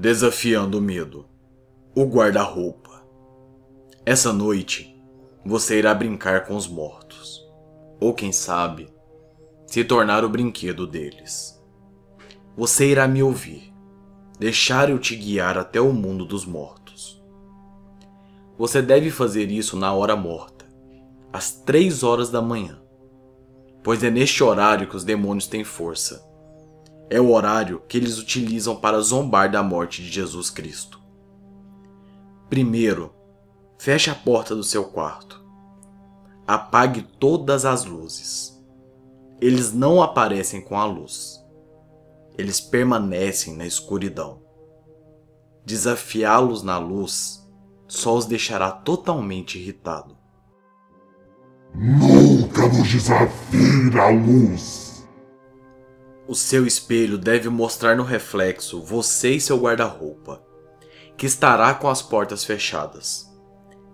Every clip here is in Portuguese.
Desafiando o medo. O guarda-roupa. Essa noite, você irá brincar com os mortos. Ou quem sabe, se tornar o brinquedo deles. Você irá me ouvir, deixar eu te guiar até o mundo dos mortos. Você deve fazer isso na hora morta, às três horas da manhã, pois é neste horário que os demônios têm força é o horário que eles utilizam para zombar da morte de Jesus Cristo. Primeiro, feche a porta do seu quarto. Apague todas as luzes. Eles não aparecem com a luz. Eles permanecem na escuridão. Desafiá-los na luz só os deixará totalmente irritado. Nunca nos desafie na luz. O seu espelho deve mostrar no reflexo você e seu guarda-roupa, que estará com as portas fechadas.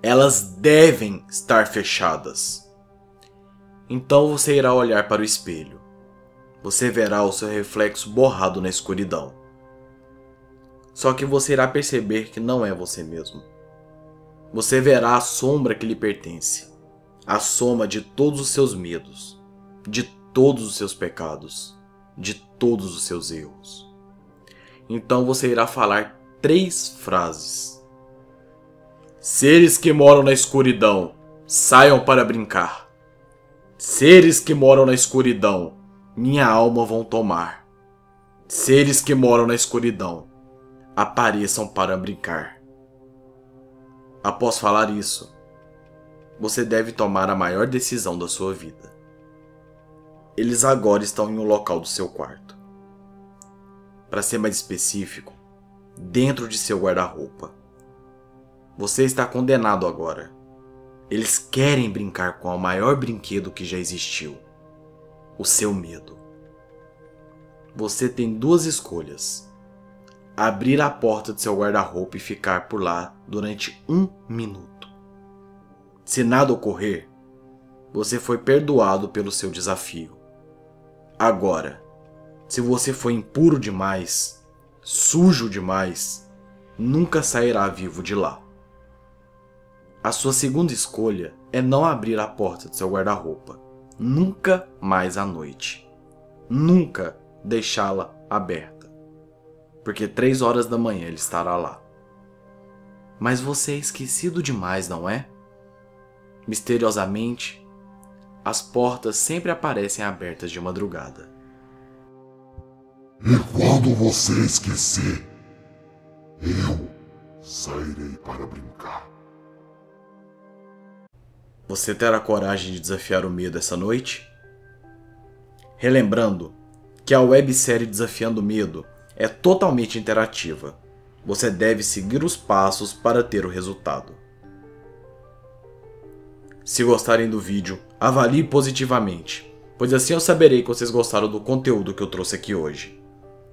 Elas devem estar fechadas. Então você irá olhar para o espelho. Você verá o seu reflexo borrado na escuridão. Só que você irá perceber que não é você mesmo. Você verá a sombra que lhe pertence, a soma de todos os seus medos, de todos os seus pecados de todos os seus erros. Então você irá falar três frases. Seres que moram na escuridão, saiam para brincar. Seres que moram na escuridão, minha alma vão tomar. Seres que moram na escuridão, apareçam para brincar. Após falar isso, você deve tomar a maior decisão da sua vida. Eles agora estão em um local do seu quarto. Para ser mais específico, dentro de seu guarda-roupa. Você está condenado agora. Eles querem brincar com o maior brinquedo que já existiu: o seu medo. Você tem duas escolhas: abrir a porta de seu guarda-roupa e ficar por lá durante um minuto. Se nada ocorrer, você foi perdoado pelo seu desafio. Agora, se você for impuro demais, sujo demais, nunca sairá vivo de lá. A sua segunda escolha é não abrir a porta do seu guarda-roupa, nunca mais à noite. Nunca deixá-la aberta, porque três horas da manhã ele estará lá. Mas você é esquecido demais, não é? Misteriosamente, as portas sempre aparecem abertas de madrugada. E quando você esquecer, eu sairei para brincar. Você terá coragem de desafiar o medo essa noite? Relembrando que a websérie Desafiando o Medo é totalmente interativa. Você deve seguir os passos para ter o resultado. Se gostarem do vídeo, avalie positivamente, pois assim eu saberei que vocês gostaram do conteúdo que eu trouxe aqui hoje.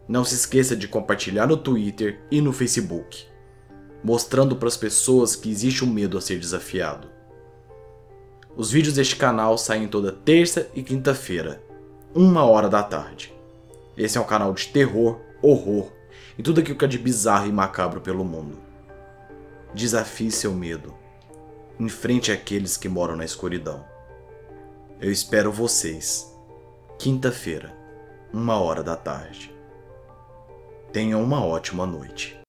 Não se esqueça de compartilhar no Twitter e no Facebook, mostrando para as pessoas que existe um medo a ser desafiado. Os vídeos deste canal saem toda terça e quinta-feira, uma hora da tarde. Esse é um canal de terror, horror e tudo aquilo que é de bizarro e macabro pelo mundo. Desafie seu medo enfrente aqueles que moram na escuridão. Eu espero vocês, quinta-feira, uma hora da tarde. Tenham uma ótima noite.